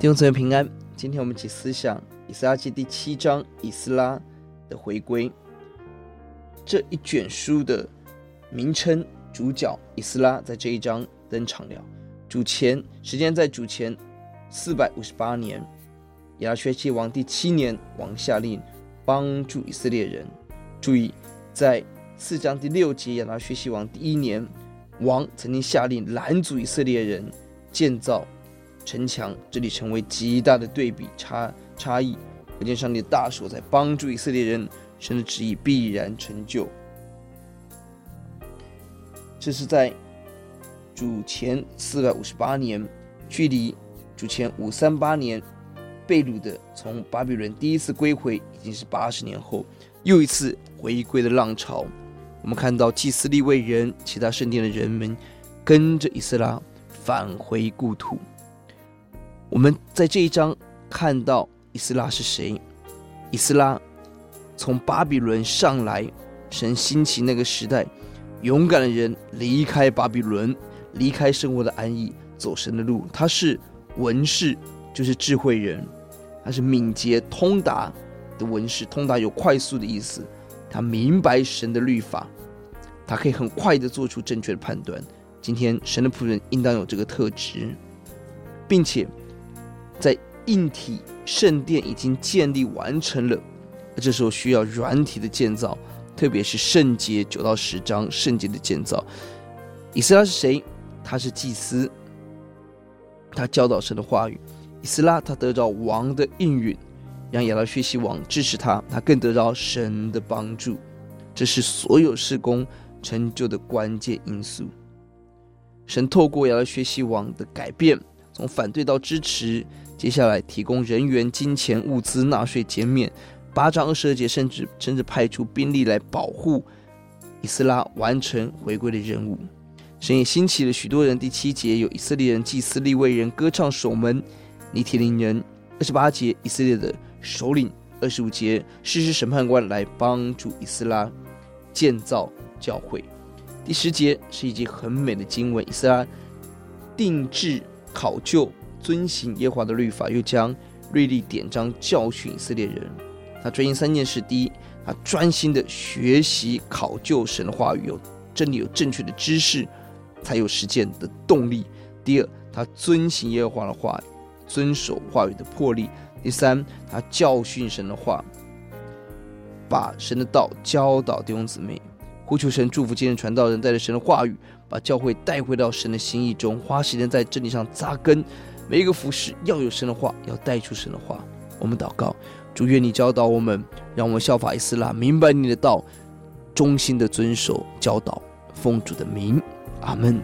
弟兄姊妹平安，今天我们一起思想以斯拉记第七章以斯拉的回归。这一卷书的名称主角以斯拉在这一章登场了。主前时间在主前四百五十八年，亚达薛西王第七年，王下令帮助以色列人。注意，在四章第六节，亚达薛西王第一年，王曾经下令拦阻以色列人建造。城墙，这里成为极大的对比差差异。可见上帝的大手在帮助以色列人，神的旨意必然成就。这是在主前四百五十八年，距离主前五三八年被掳的从巴比伦第一次归回，已经是八十年后，又一次回归的浪潮。我们看到祭司利未人、其他圣殿的人们，跟着以斯拉返回故土。我们在这一章看到以斯拉是谁？以斯拉从巴比伦上来，神兴起那个时代，勇敢的人离开巴比伦，离开生活的安逸，走神的路。他是文士，就是智慧人；他是敏捷通达的文士，通达有快速的意思。他明白神的律法，他可以很快的做出正确的判断。今天神的仆人应当有这个特质，并且。在硬体圣殿已经建立完成了，这时候需要软体的建造，特别是圣洁九到十章圣洁的建造。以斯拉是谁？他是祭司，他教导神的话语。以斯拉他得到王的应允，让亚拉薛西王支持他，他更得到神的帮助。这是所有事工成就的关键因素。神透过亚达薛西王的改变，从反对到支持。接下来提供人员、金钱、物资、纳税减免，八章二十二节甚至甚至派出兵力来保护以斯拉完成回归的任务。神也兴起了许多人。第七节有以色列人、祭司、利未人、歌唱守门、尼提林人。二十八节以色列的首领。二十五节事实审判官来帮助以斯拉建造教会。第十节是一节很美的经文，以斯拉定制考究。遵行耶和华的律法，又将律例典章教训以色列人。他专心三件事：第一，他专心的学习考究神的话语，有真理，有正确的知识，才有实践的动力；第二，他遵行耶和华的话，遵守话语的魄力；第三，他教训神的话，把神的道教导弟兄姊妹。呼求神祝福今日传道人，带着神的话语，把教会带回到神的心意中，花时间在真理上扎根。每一个服饰要有神的话，要带出神的话。我们祷告，主愿你教导我们，让我们效法伊斯拉，明白你的道，忠心的遵守教导，奉主的名，阿门。